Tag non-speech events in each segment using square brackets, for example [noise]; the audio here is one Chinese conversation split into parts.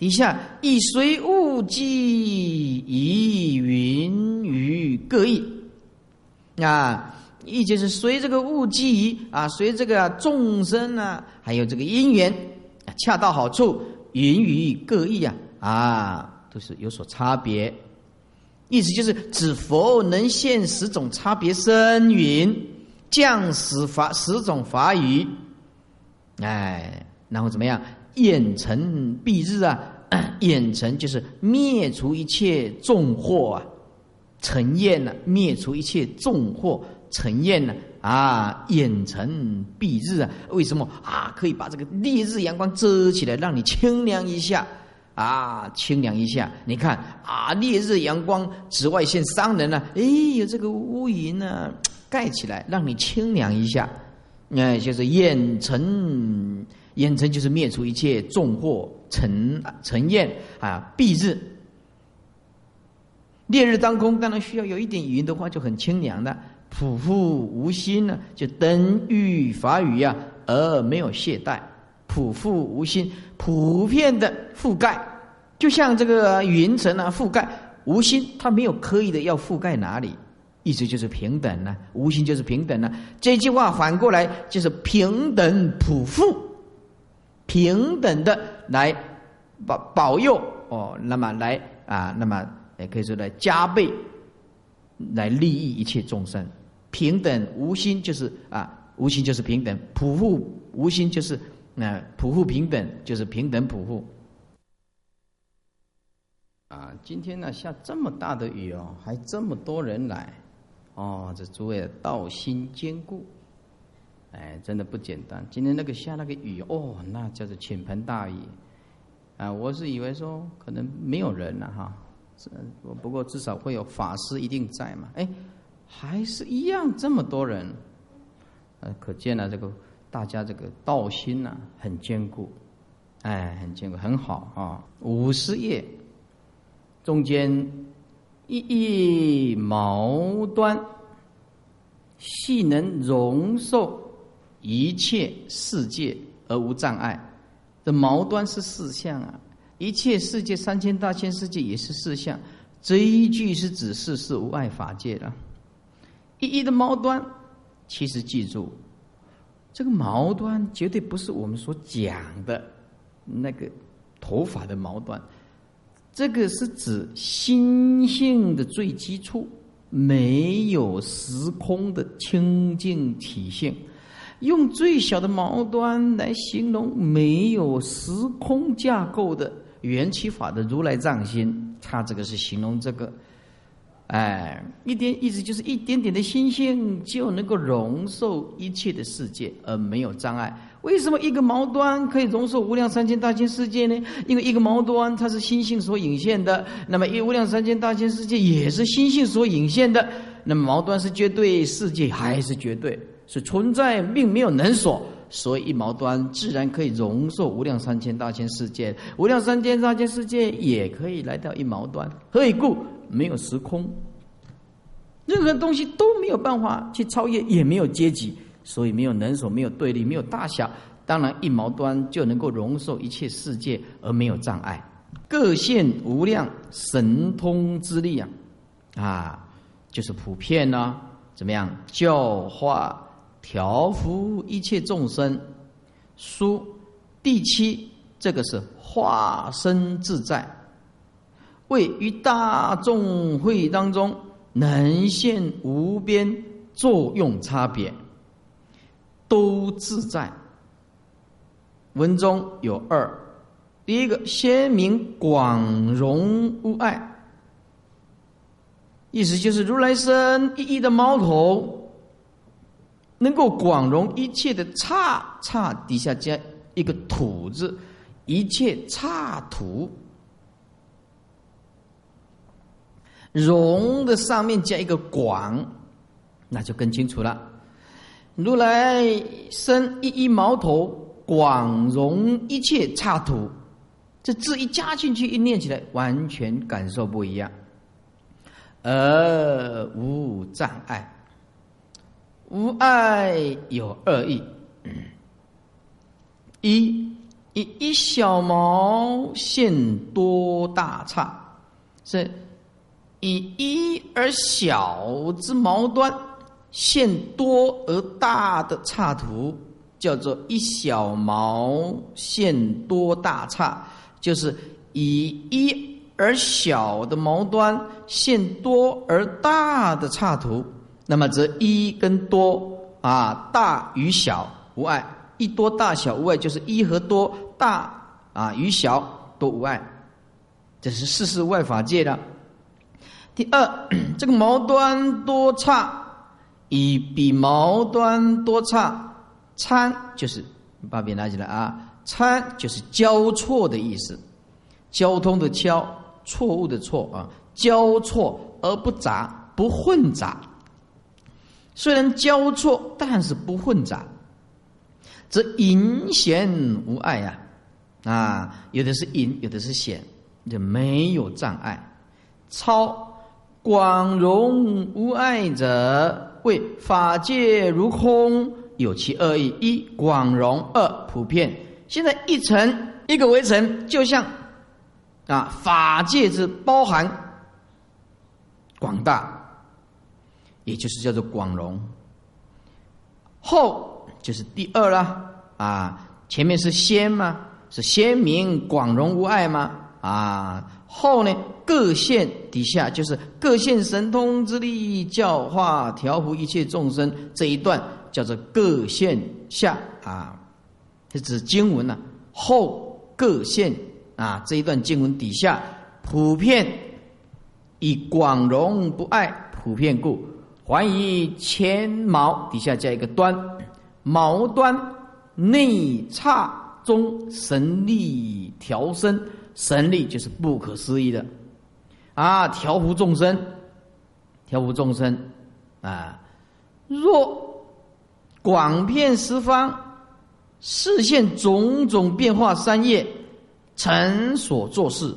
底下以随物机，以云于各异。啊，意就是随这个物机啊，随这个众生啊，还有这个因缘，恰到好处，云于各异啊，啊，都是有所差别。意思就是指佛能现十种差别身云，降十法十种法语，哎，然后怎么样？眼尘蔽日啊，[coughs] 眼尘就是灭除一切重祸啊，尘焰呢，灭除一切重祸，尘焰呢啊，眼尘蔽日啊，为什么啊？可以把这个烈日阳光遮起来，让你清凉一下啊，清凉一下。你看啊，烈日阳光，紫外线伤人呢，哎，有这个乌云呢盖起来，让你清凉一下。那就是眼尘。烟尘就是灭除一切重祸尘尘焰啊！蔽日烈日当空，当然需要有一点云的话，就很清凉的。普覆无心呢，就登遇法语呀，而没有懈怠。普覆无心，普遍的覆盖，就像这个云层啊，覆盖无心，它没有刻意的要覆盖哪里，意思就是平等呢。无心就是平等呢。这句话反过来就是平等普覆。平等的来保保佑哦，那么来啊，那么也可以说来加倍来利益一切众生。平等无心就是啊，无心就是平等；普护无心就是那普护平等就是平等普护。啊，今天呢下这么大的雨哦，还这么多人来哦，这诸位道心坚固。哎，真的不简单。今天那个下那个雨哦，那叫做倾盆大雨啊！我是以为说可能没有人了哈，这不过至少会有法师一定在嘛。哎，还是一样这么多人，呃，可见了这个大家这个道心呐很坚固，哎，很坚固，很好啊。五十页中间一一毛端，细能容受。一切世界而无障碍，这矛端是四相啊。一切世界三千大千世界也是四相，这一句是指世事无碍法界了。一一的矛端，其实记住，这个矛端绝对不是我们所讲的那个头发的矛端，这个是指心性的最基础，没有时空的清净体性。用最小的毛端来形容没有时空架构的缘起法的如来藏心，他这个是形容这个，哎，一点意思就是一点点的心性就能够容受一切的世界而没有障碍。为什么一个毛端可以容受无量三千大千世界呢？因为一个毛端它是心性所引现的，那么一无量三千大千世界也是心性所引现的，那么毛端是绝对，世界还是绝对？是存在，并没有能所，所以一毛端自然可以容受无量三千大千世界，无量三千大千世界也可以来到一毛端。何以故？没有时空，任何东西都没有办法去超越，也没有阶级，所以没有能所，没有对立，没有大小。当然，一毛端就能够容受一切世界而没有障碍，各现无量神通之力啊！啊，就是普遍呢，怎么样教化？调伏一切众生，书第七，这个是化身自在，为于大众会当中能现无边作用差别，都自在。文中有二，第一个鲜明广容无碍，意思就是如来身一一的猫头。能够广容一切的刹刹底下加一个土字，一切刹土容的上面加一个广，那就更清楚了。如来生一一毛头，广容一切刹土，这字一加进去，一念起来，完全感受不一样，而无障碍。无碍有二义：一以一小毛现多大差，是以一而小之毛端现多而大的差图，叫做一小毛现多大差，就是以一而小的毛端现多而大的差图。那么则一跟多啊，大与小无碍。一多大小无碍，就是一和多大啊与小都无碍，这是事事外法界的。第二，[clears throat] 这个毛端多差，以比毛端多差参，就是把笔拿起来啊，参就是交错的意思，交通的交，错误的错啊，交错而不杂，不混杂。虽然交错，但是不混杂。这隐显无碍呀，啊，有的是隐，有的是显，就没有障碍。超广容无碍者，为法界如空，有其二义：一广容，二普遍。现在一层一个围城，就像啊，法界之包含广大，也就是叫做广容。后。就是第二啦啊，前面是先吗？是先明广容无碍吗？啊，后呢各现底下就是各现神通之力教化调伏一切众生这一段叫做各现下啊，是指经文呢后各现啊这一段经文底下普遍以广容不碍普遍故，还以前毛底下加一个端。毛端内刹中神力调身，神力就是不可思议的啊！调伏众生，调伏众生啊！若广遍十方，视现种种变化三业，成所做事，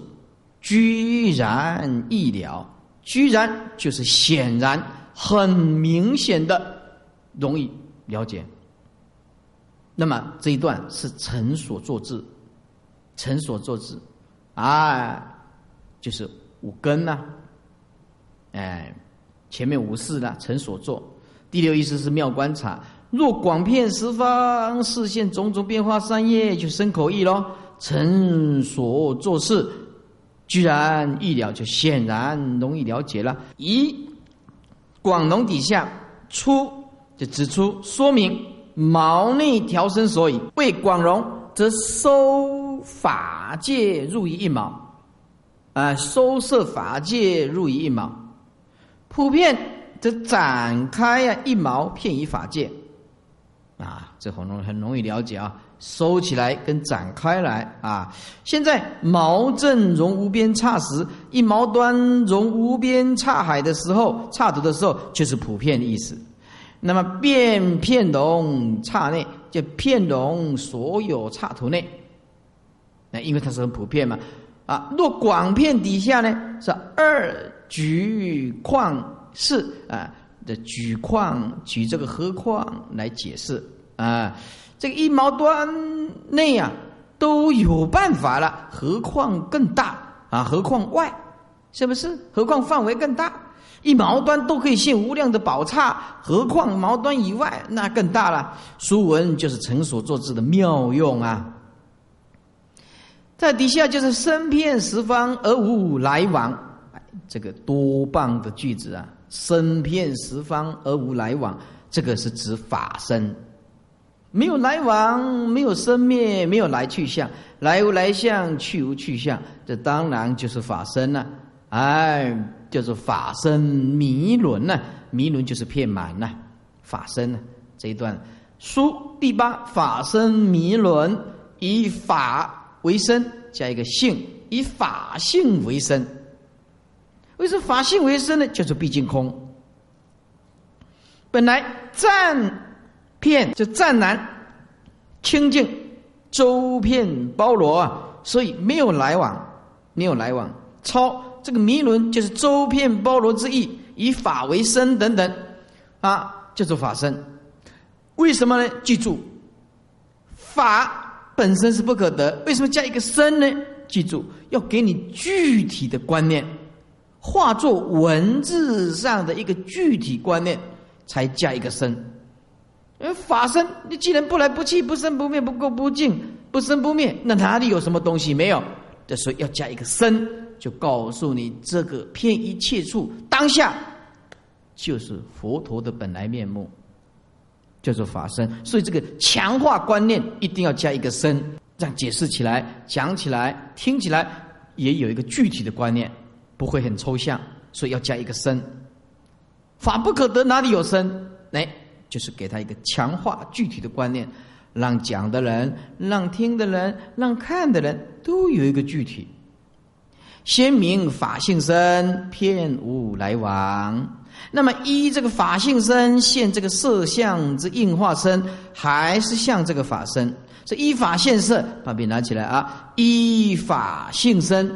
居然易了。居然就是显然，很明显的，容易了解。那么这一段是臣所作字，臣所作字，啊，就是五根呐，哎，前面五事呢，臣所作。第六意思是妙观察，若广遍十方，视现种种变化三业，就生口意咯。成所作事，居然易了，就显然容易了解了。一广农底下出，就指出说明。毛内调身所以为广容，则收法界入于一毛，啊，收摄法界入于一毛，普遍则展开呀一毛片于法界，啊，这很容很容易了解啊，收起来跟展开来啊，现在毛正容无边刹时，一毛端容无边刹海的时候，刹土的时候，就是普遍意思。那么遍片容刹内，就片容所有刹土内。那因为它是很普遍嘛，啊，若广片底下呢，是二举况是啊的举况举这个何况来解释啊，这个一毛端内啊都有办法了，何况更大啊？何况外，是不是？何况范围更大？一毛端都可以现无量的宝刹，何况毛端以外，那更大了。书文就是成所作之的妙用啊。在底下就是身遍十方而无来往，这个多棒的句子啊！身遍十方而无来往，这个是指法身，没有来往，没有生灭，没有来去相，来无来相，去无去相，这当然就是法身了。哎。就是法身迷轮呢，迷轮就是片满呐，法身呢这一段书第八法身迷轮以法为身，加一个性，以法性为身。为什么法性为身呢？就是毕竟空。本来占片就湛蓝清净，周遍包罗啊，所以没有来往，没有来往超。这个迷轮就是周遍包罗之意，以法为身等等，啊，叫做法身。为什么呢？记住，法本身是不可得，为什么加一个身呢？记住，要给你具体的观念，化作文字上的一个具体观念，才加一个身。法身，你既然不来不去、不生不灭、不垢不净、不生不灭，那哪里有什么东西没有？所以要加一个身，就告诉你这个偏一切处当下就是佛陀的本来面目。叫做法身，所以这个强化观念一定要加一个身，这样解释起来、讲起来、听起来也有一个具体的观念，不会很抽象。所以要加一个身，法不可得，哪里有身？哎，就是给他一个强化具体的观念，让讲的人、让听的人、让看的人都有一个具体。先明法性身，片无来往。那么依这个法性身现这个色相之应化身，还是像这个法身？是依法现色，把笔拿起来啊！依法性身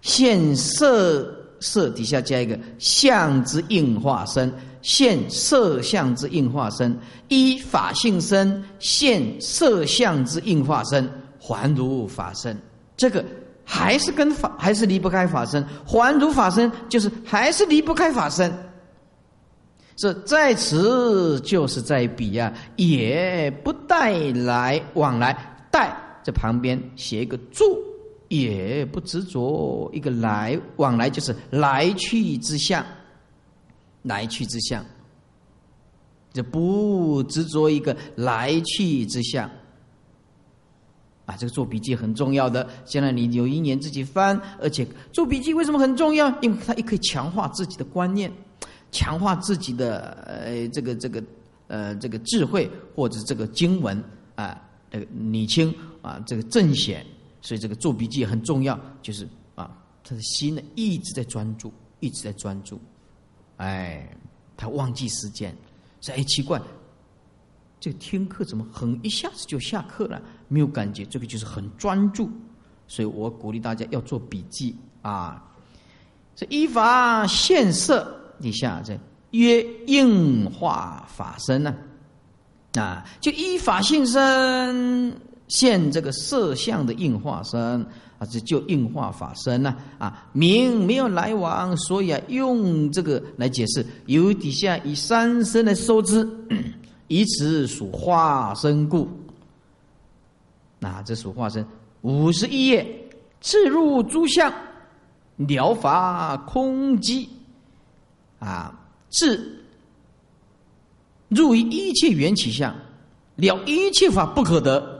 现色色底下加一个相之应化身，现色相之应化身，依法性身现色相之应化身，还如法身。这个。还是跟法，还是离不开法身。还如法身，就是还是离不开法身。这在此就是在彼呀，也不带来往来，带在旁边写一个住，也不执着一个来往来，就是来去之相，来去之相，就不执着一个来去之相。啊，这个做笔记很重要的。将来你有一年自己翻，而且做笔记为什么很重要？因为它也可以强化自己的观念，强化自己的呃这个这个呃这个智慧或者这个经文啊，这个理清啊这个正显。所以这个做笔记很重要，就是啊他的心呢一直在专注，一直在专注，哎，他忘记时间，说哎奇怪。这个听课怎么很一下子就下课了？没有感觉，这个就是很专注，所以我鼓励大家要做笔记啊。这依法现色，你下这曰应化法身呢？啊，就依法现身现这个色相的应化身啊，这就应化法身呐啊。明没有来往，所以啊，用这个来解释，由底下以三身来收之。[clears throat] 以此属化身故，那这属化身五十一页，自入诸相，了法空寂，啊，自入一切缘起相，了一切法不可得，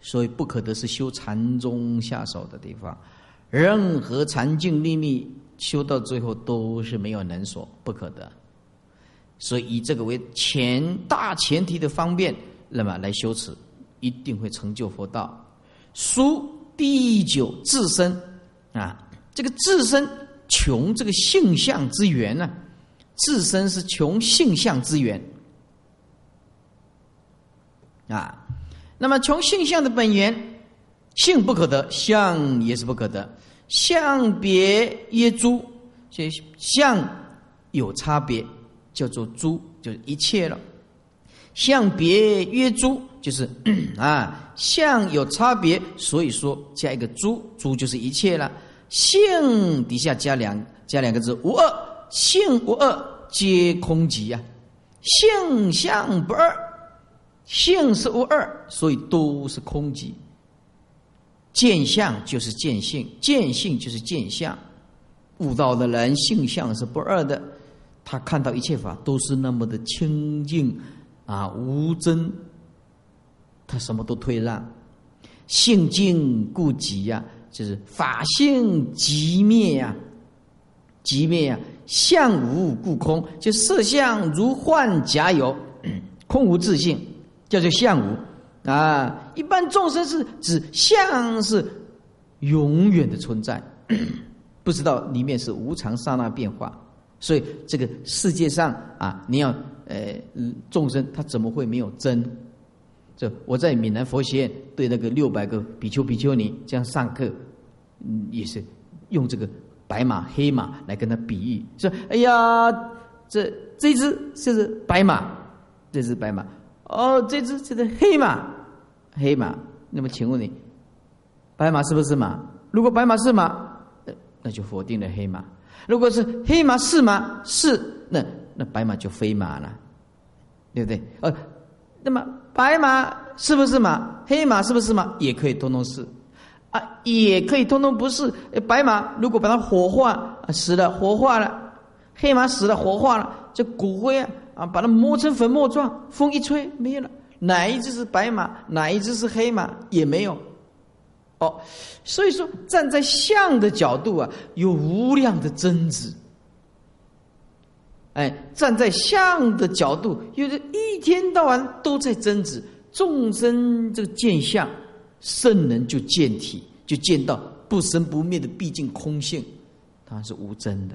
所以不可得是修禅宗下手的地方，任何禅境秘密修到最后都是没有能所，不可得。所以以这个为前大前提的方便，那么来修持，一定会成就佛道。书第九自身啊，这个自身穷这个性相之源呢，自身是穷性相之源啊。那么从性相的本源，性不可得，相也是不可得。相别曰诸，这相有差别。叫做诸，就是一切了。相别曰诸，就是 [clears throat] 啊，相有差别，所以说加一个诸，诸就是一切了。性底下加两加两个字，无二，性无二，皆空寂呀。性相不二，性是无二，所以都是空寂。见相就是见性，见性就是见相。悟道的人，性相是不二的。他看到一切法都是那么的清净啊，无真，他什么都退让，性净故寂呀，就是法性极灭呀，极灭呀，相无故空，就色相如幻假有，[clears throat] 空无自性，叫做相无啊。一般众生是指相是永远的存在，[clears throat] 不知道里面是无常刹那变化。所以这个世界上啊，你要呃众生他怎么会没有真？这我在闽南佛学院对那个六百个比丘比丘尼这样上课，嗯，也是用这个白马黑马来跟他比喻，说哎呀，这这只就是白马，这只白马，哦，这只这是黑马，黑马那么请问你，白马是不是马？如果白马是马，那就否定了黑马；如果是黑马是马，是那那白马就非马了，对不对？呃，那么白马是不是马？黑马是不是马？也可以通通是。啊，也可以通通不是。白马如果把它火化死了，火化了；黑马死了，火化了，这骨灰啊啊，把它磨成粉末状，风一吹没有了。哪一只是白马，哪一只是黑马也没有。哦，所以说站在相的角度啊，有无量的争执。哎，站在相的角度，有的一天到晚都在争执众生这个见相。圣人就见体，就见到不生不灭的毕竟空性，它是无真的，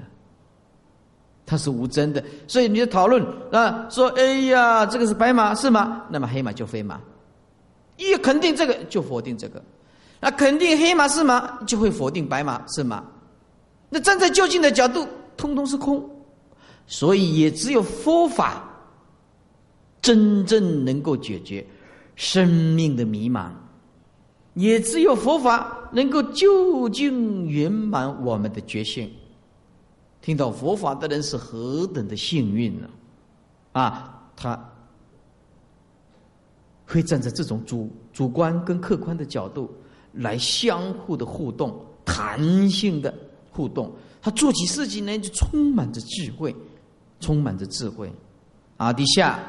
它是无真的。所以你就讨论啊，说哎呀，这个是白马是吗？那么黑马就非马，一肯定这个就否定这个，那肯定黑马是马，就会否定白马是马。那站在究竟的角度，通通是空，所以也只有佛法真正能够解决生命的迷茫。也只有佛法能够究竟圆满我们的觉性。听到佛法的人是何等的幸运呢？啊，他会站在这种主主观跟客观的角度来相互的互动、弹性的互动。他做起事情来就充满着智慧，充满着智慧。啊，底下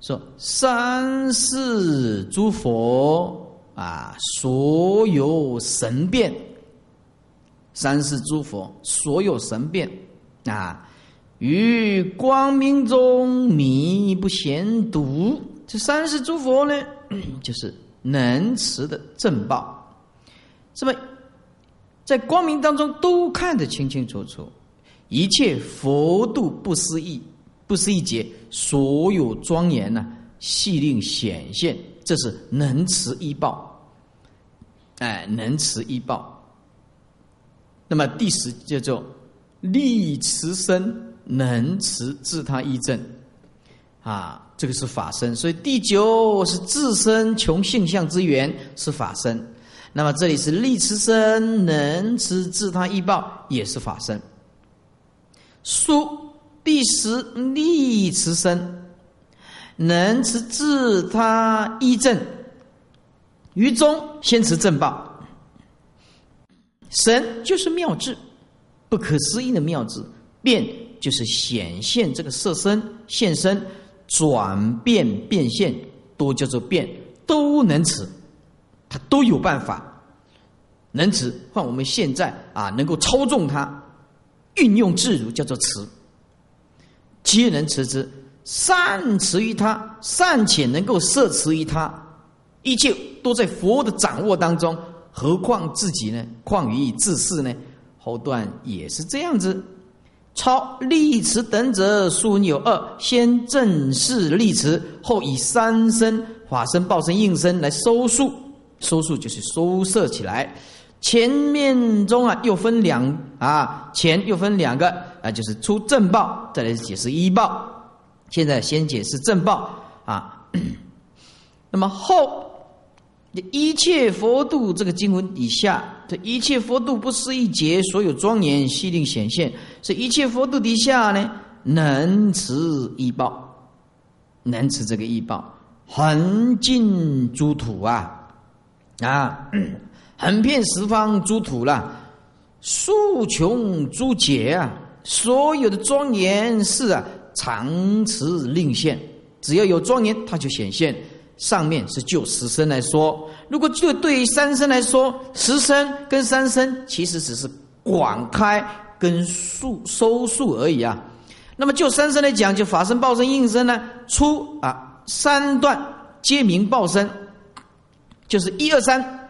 说三世诸佛。啊！所有神变，三世诸佛，所有神变啊，于光明中迷不显睹。这三世诸佛呢，[clears throat] 就是能持的正报，是么在光明当中都看得清清楚楚，一切佛度不思议，不思议劫，所有庄严呢，系令显现，这是能持一报。哎，能持一报。那么第十叫做力持身，能持自他一正，啊，这个是法身。所以第九是自身穷性相之源，是法身。那么这里是力持身，能持自他一报，也是法身。书第十力持身，能持自他一正。于中先持正报，神就是妙智，不可思议的妙智，变就是显现这个色身现身，转变变现都叫做变，都能持，他都有办法能持。换我们现在啊，能够操纵它，运用自如，叫做持，皆能持之，善持于他，善且能够摄持于他，一切。都在佛的掌握当中，何况自己呢？况于自世呢？后段也是这样子。超立持等者，数有二：先正式立持，后以三身法身、报身、应身来收束。收束就是收摄起来。前面中啊，又分两啊，前又分两个啊，就是出正报，再来解释一报。现在先解释正报啊，那么后。一切佛度这个经文以下，这一切佛度不是一劫，所有庄严悉令显现。是一切佛度底下呢，能持一报，能持这个一报，横尽诸土啊啊，横遍十方诸土了，数穷诸劫啊，所有的庄严是啊，常持令现，只要有庄严，它就显现。上面是就十身来说，如果就对于三身来说，十身跟三身其实只是广开跟数收束而已啊。那么就三身来讲，就法身、报身、应身呢，出啊三段皆名报身，就是一二三，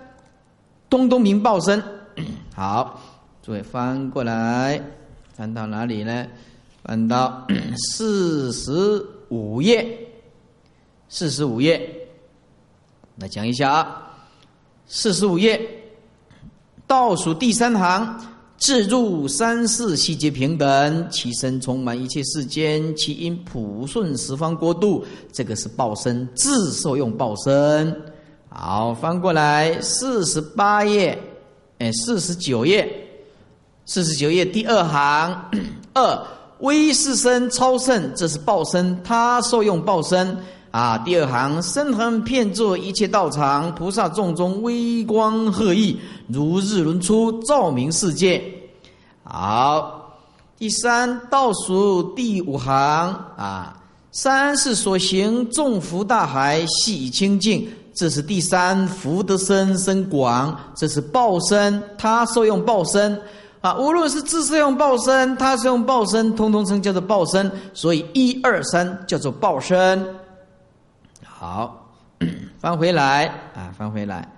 东东名报身。[clears throat] 好，诸位翻过来，翻到哪里呢？翻到四十五页，四十五页。来讲一下啊，四十五页倒数第三行，自入三世细节平等，其身充满一切世间，其因普顺十方国度，这个是报身自受用报身。好，翻过来四十八页，哎，四十九页，四十九页第二行二微世身超胜，这是报身，他受用报身。啊。第二行身横遍作一切道场，菩萨众中微光赫熠，如日轮出，照明世界。好，第三倒数第五行啊，三是所行众福大海，喜清净。这是第三福德身身广，这是报身，他受用报身啊。无论是自受用报身，他受用报身，通通称叫做报身。所以一二三叫做报身。好，[coughs] 翻回来啊，翻回来，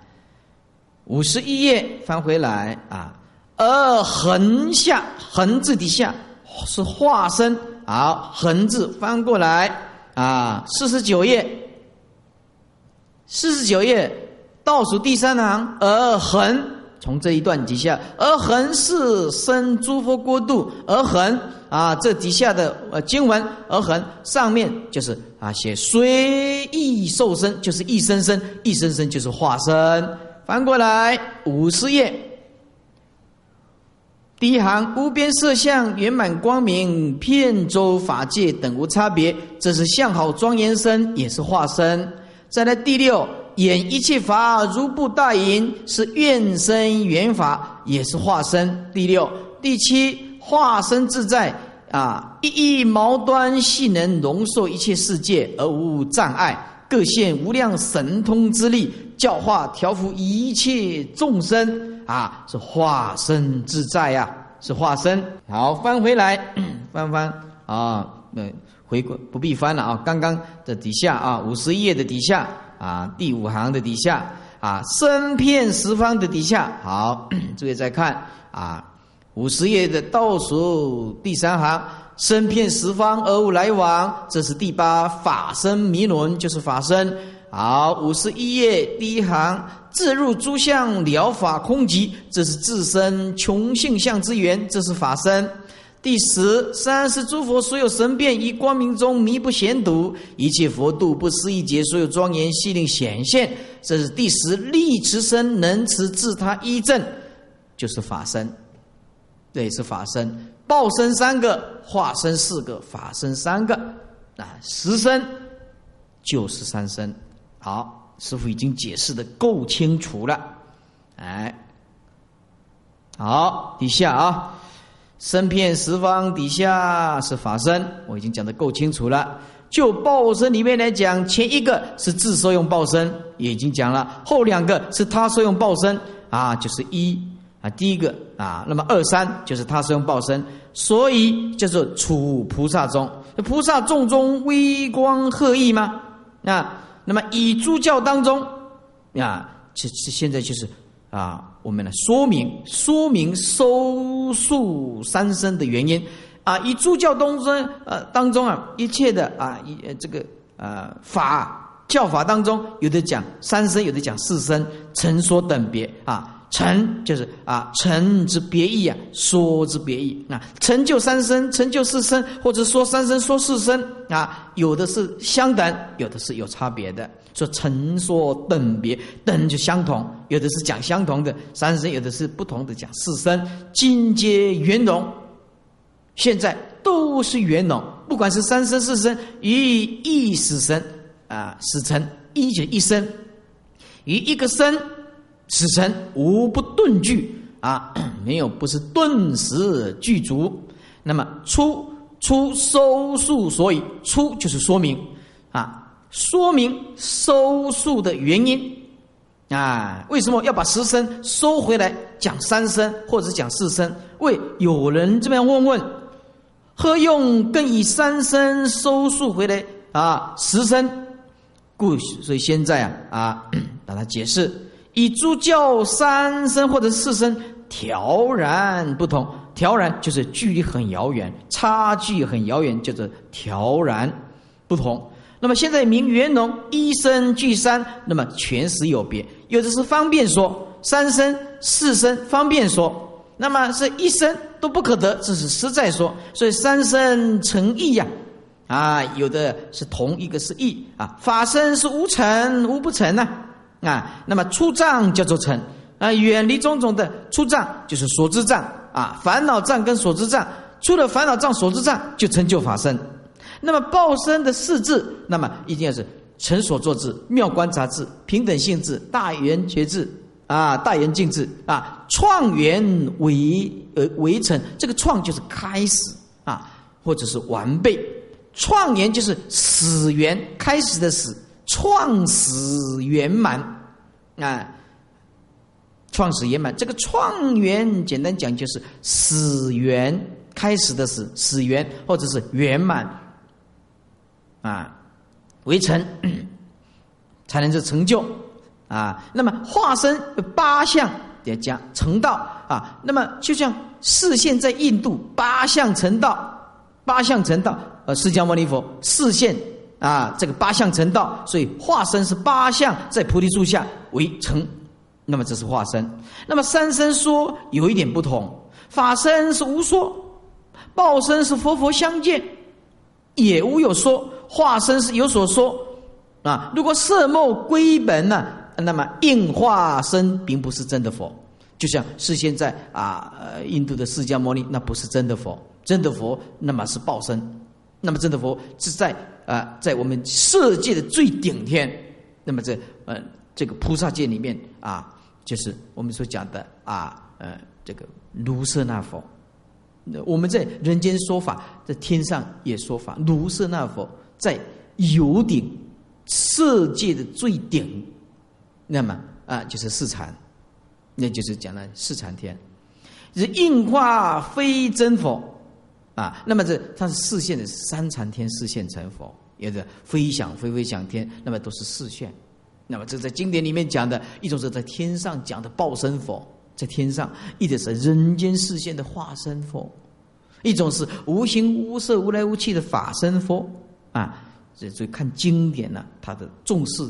五十一页翻回来啊。而横下横字底下是化身，好，横字翻过来啊，四十九页。四十九页倒数第三行，而横从这一段底下，而横是生诸佛国度，而横啊，这底下的呃经文，而横上面就是啊写随意受身，就是一生生，一生生就是化身。翻过来五十页，第一行无边色相圆满光明，遍周法界等无差别，这是相好庄严身，也是化身。再来第六，演一切法如布大银，是愿身缘法，也是化身。第六、第七，化身自在啊，一一毛端细能容受一切世界而无障碍，各现无量神通之力，教化调伏一切众生啊，是化身自在呀，是化身。好，翻回来，[clears throat] 翻翻啊，那。回过不必翻了啊！刚刚的底下啊，五十页的底下啊，第五行的底下啊，身遍十方的底下，好，[clears throat] 诸位再看啊，五十页的倒数第三行，身遍十方而无来往，这是第八法身弥轮，就是法身。好，五十一页第一行，自入诸相了法空寂，这是自身穷性相之源，这是法身。第十三是诸佛所有神变于光明中弥不显睹，一切佛度不思一劫，所有庄严细令显现。这是第十力持身能持自他一正，就是法身，这也，是法身。报身三个，化身四个，法身三个，啊，十身就是三身。好，师傅已经解释的够清楚了，哎，好，底下啊。身遍十方底下是法身，我已经讲的够清楚了。就报身里面来讲，前一个是自受用报身，也已经讲了；后两个是他受用报身啊，就是一啊，第一个啊，那么二三就是他生报身，所以叫做处菩萨中。菩萨众中微光赫熠吗？那那么以诸教当中啊，这这现在就是啊。我们来说明说明收束三生的原因啊，以诸教东中呃当中啊一切的啊一这个呃法教法当中，有的讲三生，有的讲四生，成说等别啊，成就是啊成之别义啊，说之别义啊，成就三生，成就四生，或者说三生说四生啊，有的是相等，有的是有差别的。说成说等别等就相同，有的是讲相同的三生，有的是不同的讲四生，境界圆融。现在都是圆融，不管是三生四生，与一死生啊，死成一就一生，与一个生死成无不顿具啊，[clears throat] 没有不是顿时具足。那么出出收束，所以出就是说明啊。说明收束的原因啊？为什么要把十声收回来讲三声或者讲四声？为有人这么样问问，何用更以三声收束回来啊？十声，故所以现在啊啊，[clears throat] 把它解释以诸教三声或者四声调然不同，调然就是距离很遥远，差距很遥远，叫做调然不同。那么现在名圆融一声具三，那么全实有别，有的是方便说三声四声方便说，那么是一声都不可得，这是实在说，所以三生成异呀，啊，有的是同一个是异啊，法身是无成无不成呐，啊。啊那么出障叫做成啊，远离种种的出障就是所知障啊，烦恼障跟所知障，出了烦恼障、所知障就成就法身。那么报身的四字，那么一定要是成所作智、妙观察智、平等性智、大圆觉智啊、大圆净智啊，创元为呃为成，这个创就是开始啊，或者是完备。创元就是始元，开始的始，创始圆满啊，创始圆满。这个创元，简单讲就是始元，开始的始，始元或者是圆满啊，为成 [coughs] 才能是成就啊。那么化身八相叠加成道啊，那么就像视线在印度八相成道，八相成道。呃，释迦牟尼佛视现啊，这个八相成道，所以化身是八相在菩提树下为成，那么这是化身。那么三身说有一点不同，法身是无说，报身是佛佛相见，也无有说，化身是有所说啊。如果色梦归本呢，那么应化身并不是真的佛，就像是现在啊，印度的释迦牟尼那不是真的佛，真的佛那么是报身。那么真的佛是在啊，在我们色界的最顶天。那么这呃，这个菩萨界里面啊，就是我们所讲的啊，呃，这个卢舍那佛。那我们在人间说法，在天上也说法。卢舍那佛在有顶色界的最顶，那么啊，就是四禅，那就是讲了四禅天，是应化非真佛。啊，那么这它是视线的三禅天视线成佛，也是飞想飞飞想天，那么都是视线。那么这在经典里面讲的一种是在天上讲的报身佛，在天上一直是人间视线的化身佛，一种是无形无色无来无去的法身佛啊。这所以看经典呢，它的重视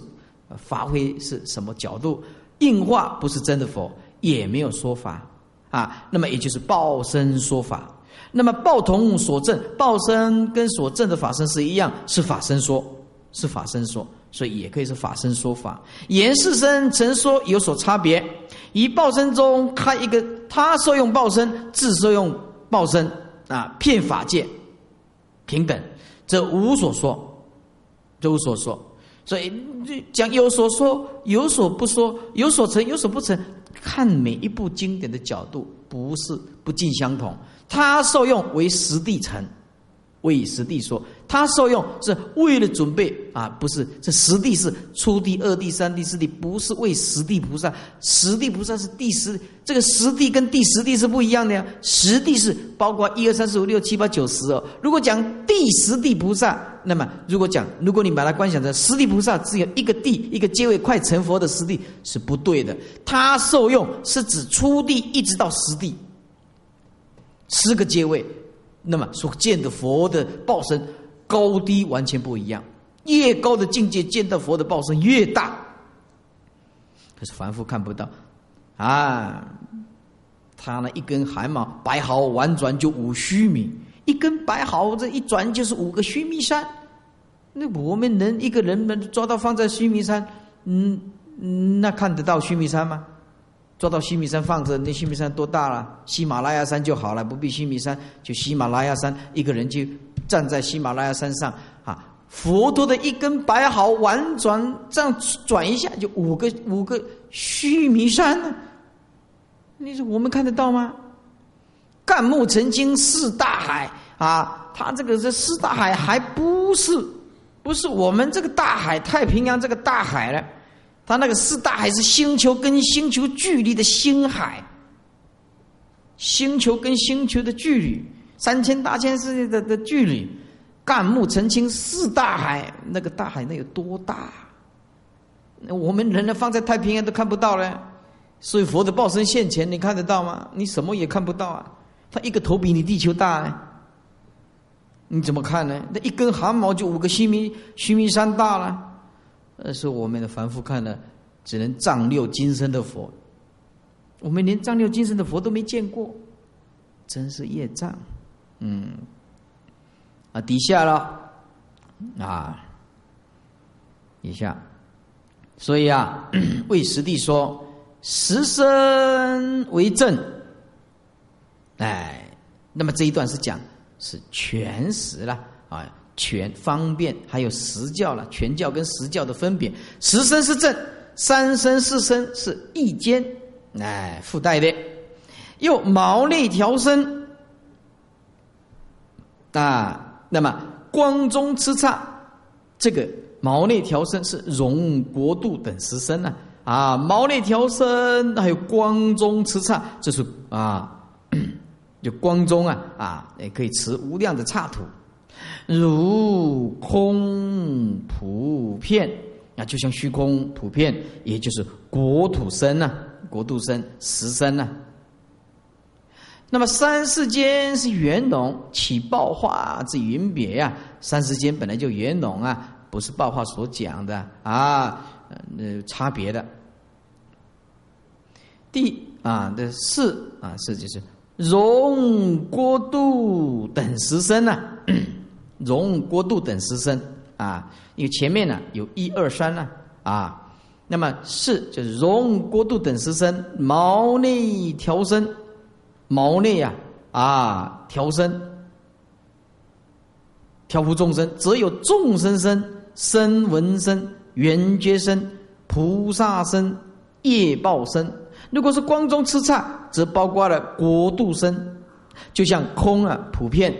发挥是什么角度？应化不是真的佛，也没有说法啊。那么也就是报身说法。那么报同所证，报身跟所证的法身是一样，是法身说，是法身说，所以也可以是法身说法。言是身成说有所差别，以报身中开一个他受用报身，自受用报身啊，骗法界平等，这无所说，这无所说。所以讲有所说，有所不说，有所成，有所不成，看每一部经典的角度，不是不尽相同。他受用为实地成，为实地说。他受用是为了准备啊，不是这实地是初地、二地、三地、四地，不是为实地菩萨。实地菩萨是第十，这个实地跟第十地是不一样的呀。实地是包括一二三四五六七八九十哦。如果讲第十地菩萨，那么如果讲，如果你把它观想成实地菩萨只有一个地，一个阶位快成佛的实地是不对的。他受用是指初地一直到十地。十个阶位，那么所见的佛的报身高低完全不一样。越高的境界见到佛的报身越大，可是凡夫看不到啊。他那一根汗毛白毫婉转就五须弥，一根白毫这一转就是五个须弥山。那我们人一个人们抓到放在须弥山，嗯，那看得到须弥山吗？抓到须弥山放着，那须弥山多大了？喜马拉雅山就好了，不必须弥山，就喜马拉雅山，一个人就站在喜马拉雅山上啊！佛陀的一根白毫婉转，这样转一下就五个五个须弥山呢？你说我们看得到吗？干木成金四大海啊！他这个是四大海，还不是不是我们这个大海太平洋这个大海了。它那个四大海是星球跟星球距离的星海，星球跟星球的距离三千大千世界的的距离，干木澄清四大海，那个大海那有多大？我们人呢放在太平洋都看不到了，所以佛的报身现前，你看得到吗？你什么也看不到啊！他一个头比你地球大啊，你怎么看呢？那一根汗毛就五个须弥须弥山大了。而是我们的凡夫看了，只能丈六金身的佛，我们连丈六金身的佛都没见过，真是业障。嗯，啊，底下了，啊，底下，所以啊，[clears throat] 为实地说，实身为正。哎，那么这一段是讲是全实了啊，全方便，还有实教了，全教跟实教的分别。十身是正，三身四身是一间，哎，附带的。又毛内调身啊，那么光中吃差，这个毛内调身是容国度等十身呢啊，毛内调身还有光中吃差，这是啊，[coughs] 就光中啊啊，也可以持无量的刹土，如空普遍啊，就像虚空普遍，也就是国土身呐，国土身十身呐。那么三世间是圆融，起爆化之云别呀。三世间本来就圆融啊，不是爆化所讲的啊，呃，差别的。第啊的四啊四就是容过度等十生呐，容国度等十身啊，因为前面呢有一二三呢啊，那么四就是容国度等十身，毛内调身。毛内呀啊，调身，调伏众生，则有众生身、声闻身、缘觉身、菩萨身、业报身。如果是光中吃菜，则包括了国度身，就像空啊，普遍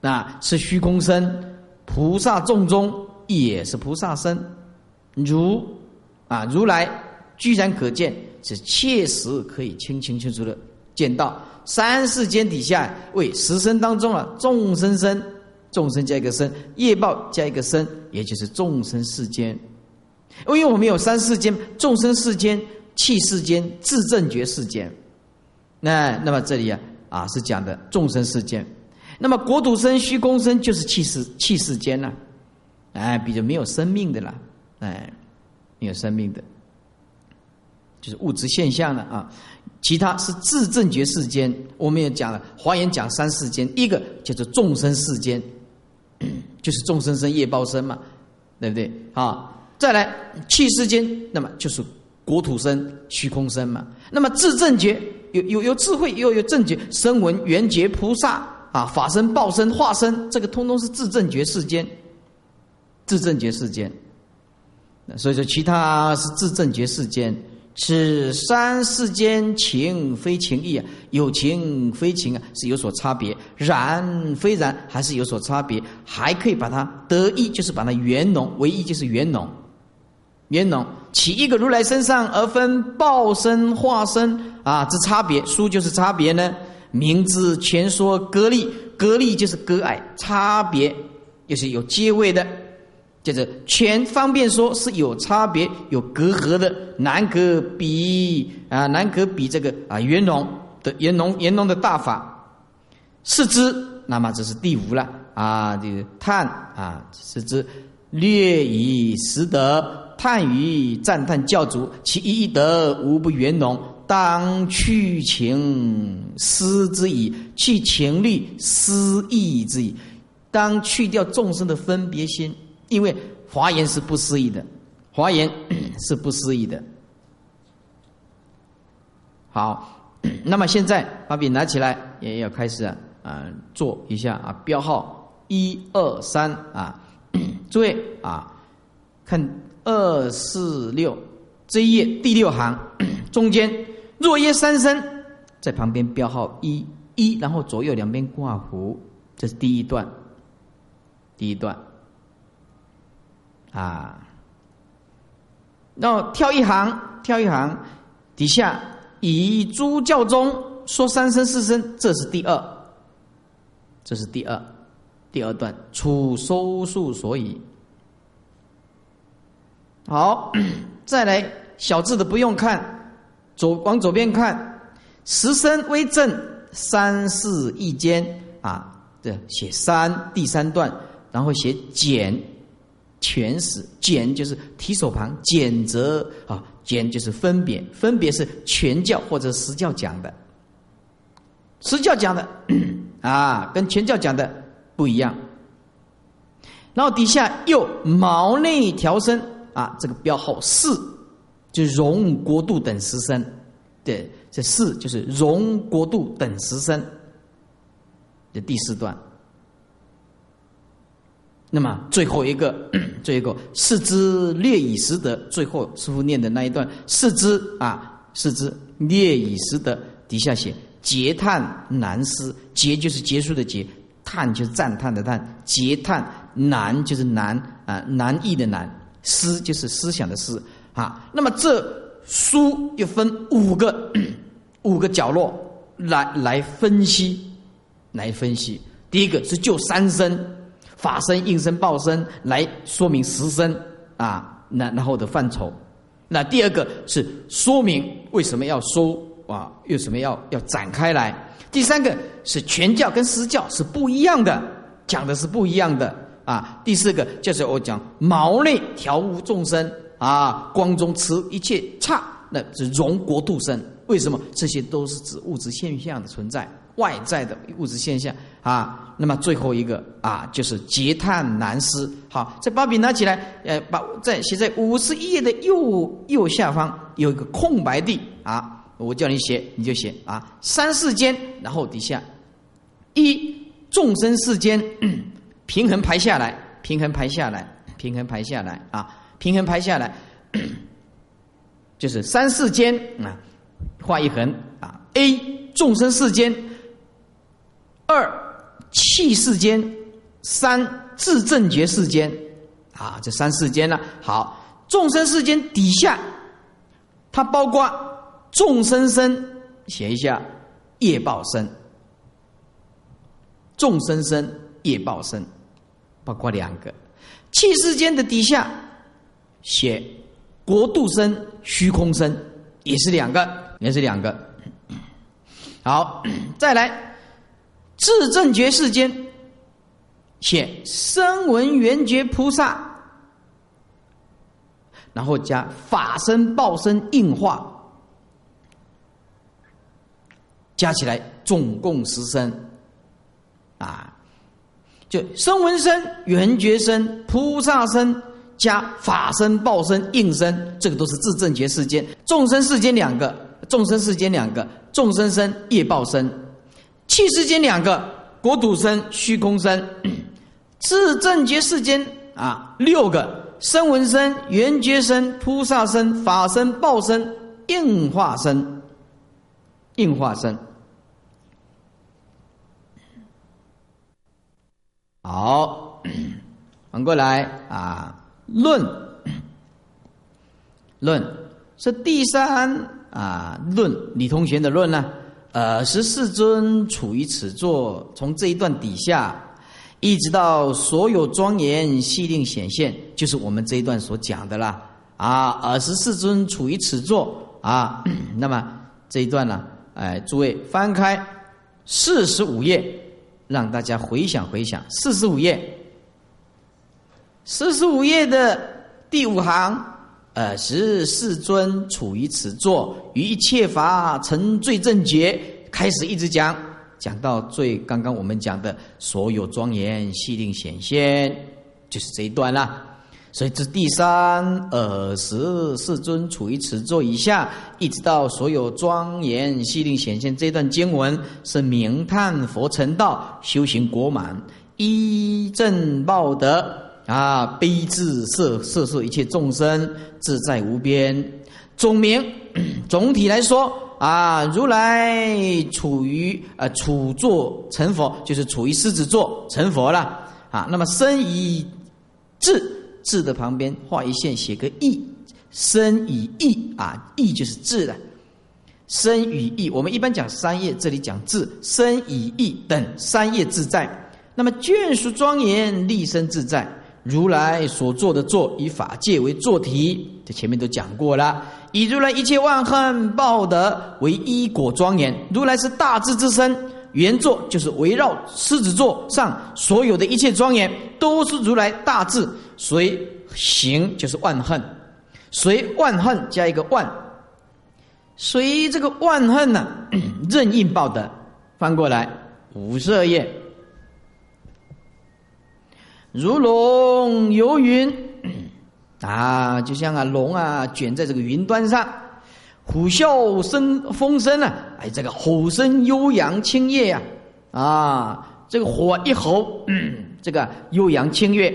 啊是虚空身，菩萨众中也是菩萨身。如啊，如来居然可见，是切实可以清清楚楚的。见到三世间底下为十身当中啊，众生身，众生加一个身，业报加一个身，也就是众生世间。因为我们有三世间、众生世间、气世间、自正觉世间。那那么这里啊啊是讲的众生世间。那么国土身、虚空身就是气世气世间了，哎，比较没有生命的啦，哎，没有生命的，就是物质现象了啊。其他是自正觉世间，我们也讲了，华严讲三世间，一个叫做众生世间，[clears throat] 就是众生生业报生嘛，对不对？啊，再来气世间，那么就是国土生、虚空生嘛。那么自正觉有有有智慧，又有正觉，声闻、缘觉、菩萨啊，法身、报身、化身，这个通通是自正觉世间，自正觉世间。所以说，其他是自正觉世间。此三世间情非情义啊，有情非情啊，是有所差别；然非然，还是有所差别。还可以把它得一，就是把它圆融，唯一就是圆融。圆融起一个如来身上而分报身、化身啊之差别，书就是差别呢。名字全说割立，割立就是割爱，差别又是有阶位的。就是全方便说是有差别、有隔阂的，难可比啊，难可比这个啊圆融的圆融圆融的大法。是之，那么这是第五了啊，这个叹啊，是之略以识得，叹于赞叹教主，其一德无不圆融，当去情思之矣，去情虑思意之矣，当去掉众生的分别心。因为华严是不思议的，华严 [coughs] 是不思议的。好，[coughs] 那么现在把笔拿起来，也要开始啊，做一下啊，标号一二三啊，[coughs] 诸位啊，看二四六这一页第六行中间，若耶三声，在旁边标号一一，然后左右两边挂弧，这是第一段，第一段。啊，那跳一行，跳一行，底下以诸教中说三声四声，这是第二，这是第二，第二段处收束所以。好，再来小字的不用看，左往左边看，十声为正，三四一间啊，这写三第三段，然后写减。全史简就是提手旁，简则啊，简就是分别，分别是全教或者实教讲的，实教讲的啊，跟全教讲的不一样。然后底下又毛内调身，啊，这个标号四，就容国度等十身。对，这四就是容国度等十身的第四段。那么最后一个，[clears throat] 最后一个四之略以识得，最后师傅念的那一段，四之啊，四之略以识得，底下写结叹难思，结就是结束的结，叹就是赞叹的叹，结叹难就是难啊，难易的难，思就是思想的思。啊。那么这书又分五个五个角落来来分析，来分析。第一个是就三生。法身、应身、报身来说明实身啊，那然后的范畴。那第二个是说明为什么要收啊，为什么要要展开来。第三个是全教跟私教是不一样的，讲的是不一样的啊。第四个就是我讲毛内调物众生啊，光中持一切差，那是容国度身。为什么？这些都是指物质现象的存在。外在的物质现象啊，那么最后一个啊，就是劫叹难思。好，这把笔拿起来，呃，把在写在五十一页的右右下方有一个空白地啊，我叫你写你就写啊，三世间，然后底下一众生世间平衡排下来，平衡排下来，平衡排下来啊，平衡拍下来，[coughs] 就是三世间啊，画一横啊，A 众生世间。二气世间，三自正觉世间，啊，这三世间呢？好，众生世间底下，它包括众生身，写一下业报身，众生身业报身，包括两个气世间的底下写国度身、虚空身，也是两个，也是两个。[clears throat] 好，再来。自正觉世间，写声闻缘觉菩萨，然后加法身报身应化，加起来总共十身，啊，就声闻身、缘觉身、菩萨身加法身报身应身，这个都是自正觉世间。众生世间两个，众生世间两个，众生身业报身。气世间两个，国土身、虚空身，自正觉世间啊六个，声闻身、缘觉身、菩萨身、法身、报身、应化身、应化身。好，反过来啊，论论是第三啊论，李同学的论呢？呃，十四尊处于此座，从这一段底下，一直到所有庄严细令显现，就是我们这一段所讲的啦。啊，二十四尊处于此座啊，[clears throat] 那么这一段呢，哎，诸位翻开四十五页，让大家回想回想，四十五页，四十五页的第五行，呃，十世尊处于此座，于一切法成最正觉，开始一直讲，讲到最刚刚我们讲的所有庄严细令显现，就是这一段啦。所以这第三二十世尊处于此座以下，一直到所有庄严细令显现这段经文，是明叹佛成道，修行果满，依正报德。啊，悲智摄摄摄一切众生自在无边。总名总体来说啊，如来处于呃处座成佛，就是处于狮子座成佛了啊。那么身以智智的旁边画一线，写个意，身以意啊，意就是智了。身与意，我们一般讲三业，这里讲智，身以意等三业自在。那么眷属庄严，立身自在。如来所做的作，以法界为做题，这前面都讲过了。以如来一切万恨报德为一果庄严，如来是大智之身，原作就是围绕狮子座上所有的一切庄严，都是如来大智。随行就是万恨，随万恨加一个万，随这个万恨呢，[coughs] 任应报德。翻过来五十二页。如龙游云，[coughs] 啊，就像啊龙啊卷在这个云端上，虎啸声风声啊，哎，这个吼声悠扬清越呀，啊，这个火一吼，[coughs] 这个悠扬清越，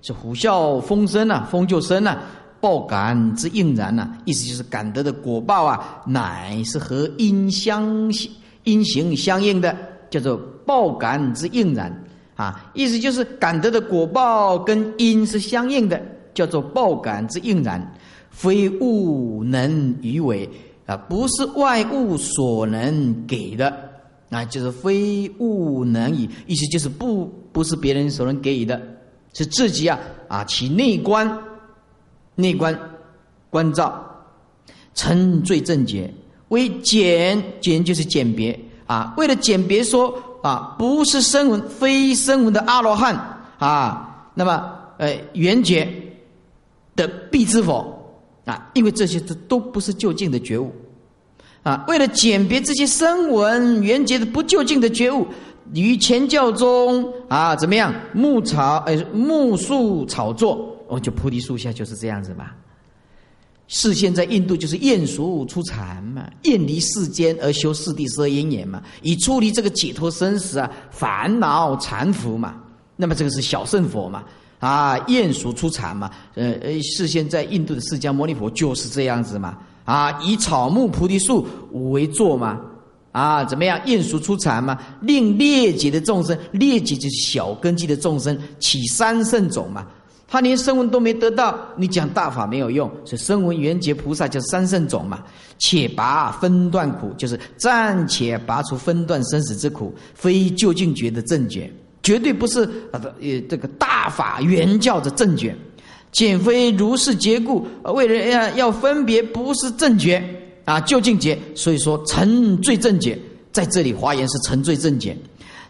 是虎啸风声啊，风就生啊，报感之应然呐，意思就是感得的果报啊，乃是和因相因行相应的，叫做报感之应然。啊，意思就是感得的果报跟因是相应的，叫做报感之应然，非物能与为啊，不是外物所能给的啊，就是非物能以，意思就是不不是别人所能给予的，是自己啊啊其内观，内观关照，称最正解，为简简就是鉴别啊，为了鉴别说。啊，不是声闻，非声闻的阿罗汉啊，那么呃，缘觉的必知否啊？因为这些都都不是就近的觉悟啊。为了鉴别这些声闻缘觉的不就近的觉悟，于前教中啊，怎么样？木草呃，木树草作，哦，就菩提树下就是这样子吧。视现在印度就是厌俗出禅嘛，厌离世间而修四谛十二因缘嘛，以出离这个解脱生死啊烦恼缠缚嘛。那么这个是小圣佛嘛，啊，厌俗出禅嘛，呃呃，视现在印度的释迦牟尼佛就是这样子嘛，啊，以草木菩提树为坐嘛，啊，怎么样？厌俗出禅嘛，令劣解的众生，劣解就是小根基的众生起三圣种嘛。他连声闻都没得到，你讲大法没有用。所以声闻缘觉菩萨叫三圣种嘛？且拔分段苦，就是暂且拔除分段生死之苦，非究竟觉的正觉，绝对不是啊！呃，这个大法原教的正觉，减非如是结故，为了要要分别，不是正觉啊，究竟觉。所以说成最正觉，在这里华严是成最正觉，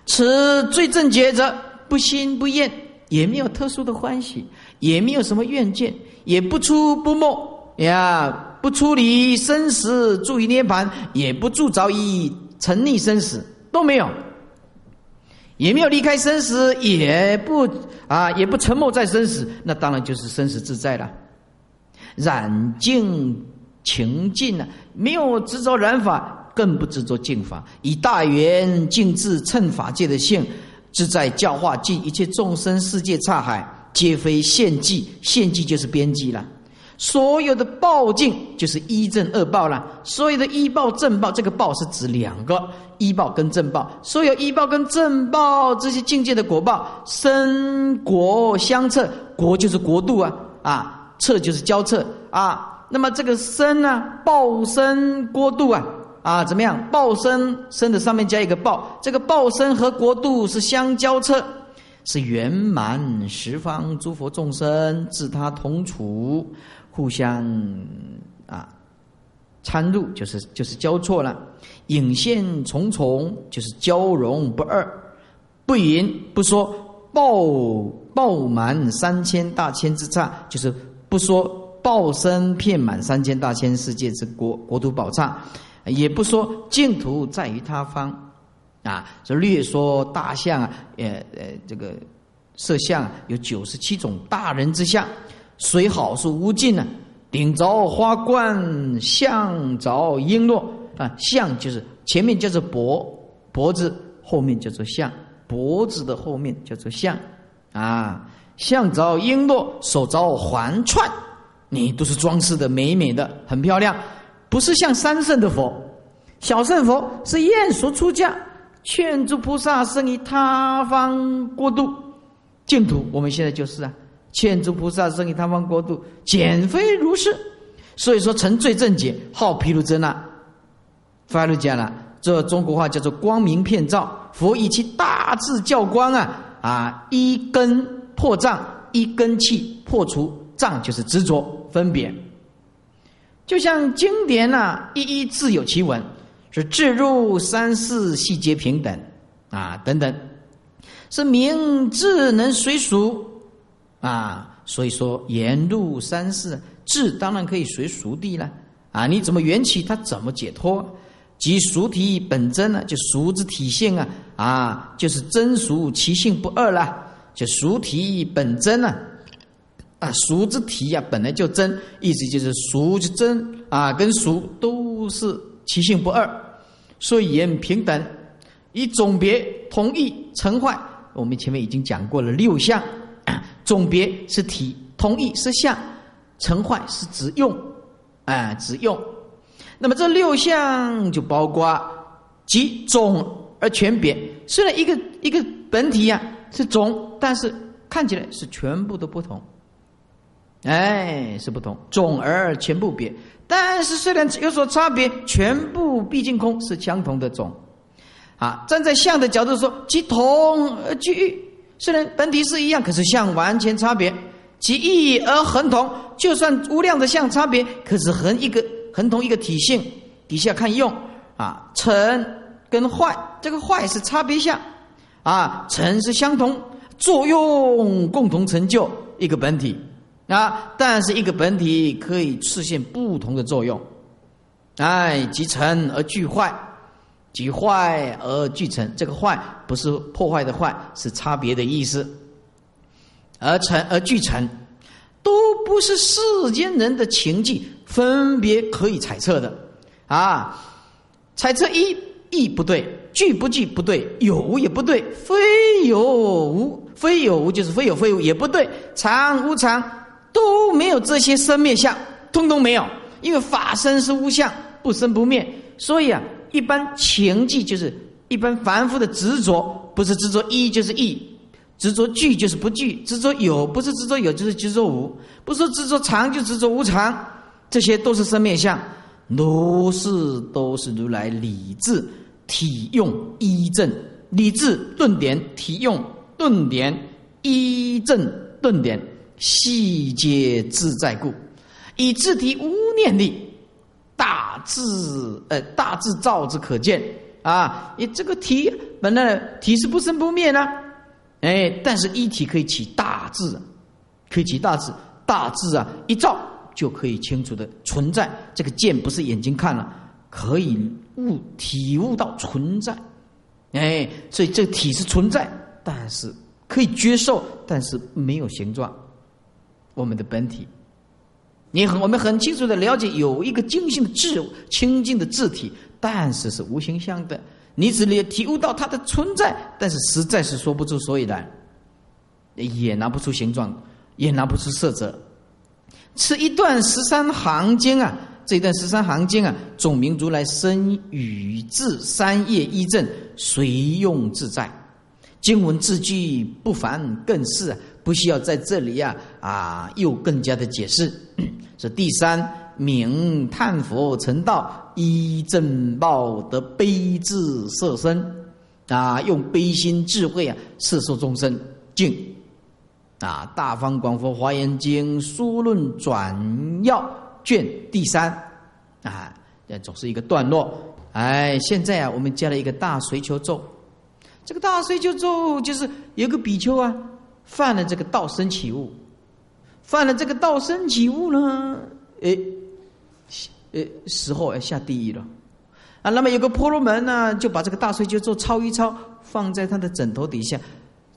此最正觉者不心不厌。也没有特殊的欢喜，也没有什么怨见，也不出不没呀，不出离生死，住于涅盘，也不住着于沉溺生死，都没有，也没有离开生死，也不啊，也不沉没在生死，那当然就是生死自在了。染净情净呢，没有执着染法，更不执着净法，以大圆净智称法界的性。自在教化尽一切众生世界刹海，皆非献祭，献祭就是边际了。所有的报尽就是一正二报了。所有的一报正报，这个报是指两个一报跟正报。所有一报跟正报这些境界的果报，生国相测，国就是国度啊啊，测就是交测啊。那么这个生呢，报生国度啊。啊，怎么样？报身身的上面加一个报，这个报身和国度是相交彻，是圆满十方诸佛众生自他同处，互相啊参入，就是就是交错了。影现重重，就是交融不二，不言不说，报报满三千大千之刹，就是不说报身遍满三千大千世界之国国土宝刹。也不说净土在于他方，啊，这略说大象啊，呃呃，这个色相有九十七种大人之相，虽好是无尽呢。顶着花冠，象着璎珞啊，象就是前面叫做脖脖子，后面叫做象，脖子的后面叫做象啊，象着璎珞，手着环串，你都是装饰的美美的，很漂亮。不是像三圣的佛，小圣佛是厌俗出家，劝诸菩萨生于他方国度净土。我们现在就是啊，劝诸菩萨生于他方国度，减非如是。所以说成最正解，号毗卢遮那。法律讲了，这中国话叫做光明遍照。佛以其大智教光啊啊，一根破障，一根气破除障，就是执着分别。就像经典呐，一一自有其文，是置入三世细节平等啊，等等，是明智能随俗啊，所以说言入三世，智当然可以随俗地了啊，你怎么缘起，它怎么解脱？即俗体本真呢，就俗之体性啊啊，就是真俗其性不二了，就俗体本真呢，啊，啊俗之体呀，本来就真，意思就是俗之真啊，跟俗都是其性不二，所以言平等，以总别同意成坏。我们前面已经讲过了六项，总别是体，同意是相，成坏是指用，啊，指用。那么这六项就包括即总而全别，虽然一个一个本体呀是总，但是看起来是全部都不同。哎，是不同，总而全部别。但是虽然有所差别，全部毕竟空是相同的总。啊，站在相的角度说，其同而具异，虽然本体是一样，可是相完全差别。其异而恒同，就算无量的相差别，可是恒一个恒同一个体性。底下看用啊，成跟坏，这个坏是差别相，啊，成是相同作用，共同成就一个本体。啊，但是一个本体可以实现不同的作用，哎，即成而具坏，即坏而具成。这个坏不是破坏的坏，是差别的意思。而成而具成，都不是世间人的情境分别可以猜测的啊。猜测一亦不对，具不具不对，有无也不对，非有无非有无就是非有非无也不对，常无常。都没有这些生灭相，通通没有，因为法身是无相，不生不灭，所以啊，一般情迹就是一般凡夫的执着，不是执着一就是一，执着具就是不具，执着有不是执着有就是执着无，不是执着常就执着无常，这些都是生灭相，如是都是如来理智体用一正，理智顿点体用顿点一正顿点。细节自在故，以自体无念力，大智呃大智造之可见啊！你这个体本来体是不生不灭呢，哎，但是一体可以起大智，可以起大智，大智啊一照就可以清楚的存在。这个见不是眼睛看了，可以悟体悟到存在，哎，所以这个体是存在，但是可以接受，但是没有形状。我们的本体，你很我们很清楚的了解，有一个精性的智清净的智体，但是是无形象的。你只能体悟到它的存在，但是实在是说不出所以然，也拿不出形状，也拿不出色泽。此一段十三行经啊，这一段十三行经啊，总名如来生与智三业一正，随用自在。经文字句不凡，更是。不需要在这里呀啊，又更加的解释。[clears throat] 是第三名叹佛成道，依正报得悲智色身啊，用悲心智慧啊，摄受众生敬啊。大方广佛华严经书论转要卷第三啊，这总是一个段落。哎，现在啊，我们加了一个大随求咒。这个大随求咒就是有个比丘啊。犯了这个道生起物，犯了这个道生起物呢，诶，诶，死后要下地狱了啊！那么有个婆罗门呢，就把这个大水就咒抄一抄，放在他的枕头底下。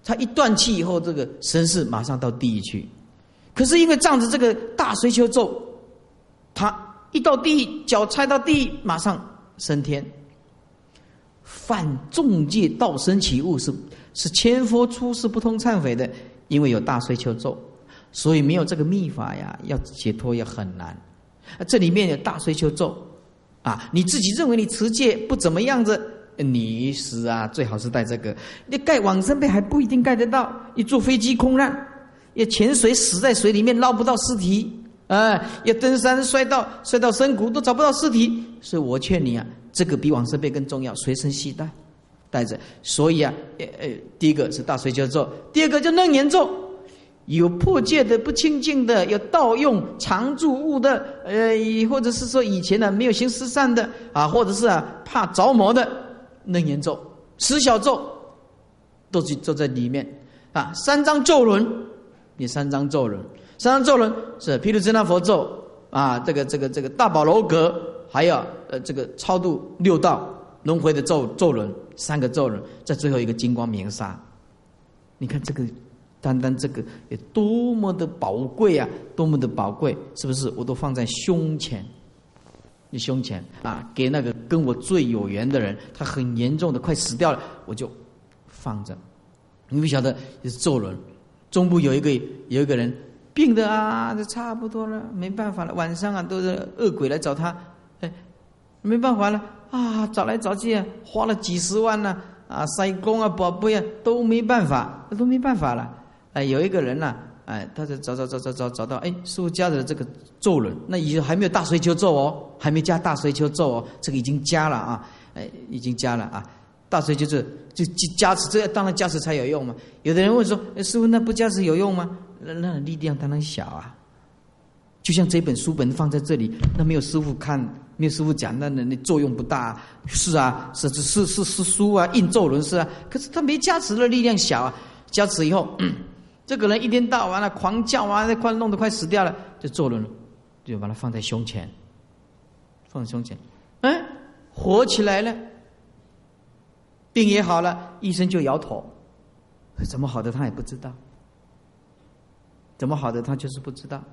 他一断气以后，这个神士马上到地狱去。可是因为仗着这个大水求咒，他一到地狱，脚踩到地狱，马上升天。犯众戒道生起物是。是千佛出世不通忏悔的，因为有大水求咒，所以没有这个秘法呀，要解脱也很难。这里面有大水求咒，啊，你自己认为你持戒不怎么样子，你死啊，最好是带这个。你盖往生被还不一定盖得到，你坐飞机空难，要潜水死在水里面捞不到尸体，啊，要登山摔到摔到深谷都找不到尸体，所以我劝你啊，这个比往生被更重要，随身携带。带着，所以啊，呃呃，第一个是大水求咒，第二个叫楞严咒，有破戒的、不清净的，有盗用常住物的，呃，或者是说以前呢没有行十善的啊，或者是啊怕着魔的楞严咒、十小咒，都是坐在里面啊。三张咒轮，你三张咒轮，三张咒轮是毗卢遮那佛咒啊，这个这个这个大宝楼阁，还有呃这个超度六道。轮回的咒咒轮，三个咒人，在最后一个金光明沙，你看这个单单这个有多么的宝贵啊，多么的宝贵，是不是？我都放在胸前，你胸前啊，给那个跟我最有缘的人，他很严重的快死掉了，我就放着。你不晓得，是咒人，中部有一个有一个人病的啊，这差不多了，没办法了，晚上啊都是恶鬼来找他，哎，没办法了啊，找来找去啊，花了几十万呢。啊，塞公啊，宝贝啊，都没办法，都没办法了。哎，有一个人呐，哎，他就找找找找找找到，哎，师傅加的这个咒轮，那已经还没有大随球咒哦，还没加大随球咒哦，这个已经加了啊，哎，已经加了啊。大随就是就加持，这当然加持才有用嘛。有的人问说，师傅那不加持有用吗？那那力量当然小啊。就像这本书本放在这里，那没有师傅看。没有师傅讲，那那那作用不大。是啊，是是是是是书啊，印咒轮是啊。可是他没加持的力量小啊。加持以后，[clears throat] 这个人一天到晚了狂叫啊，那快弄得快死掉了，就咒轮就把它放在胸前，放在胸前，哎，活起来了，病也好了，医生就摇头，怎么好的他也不知道，怎么好的他就是不知道。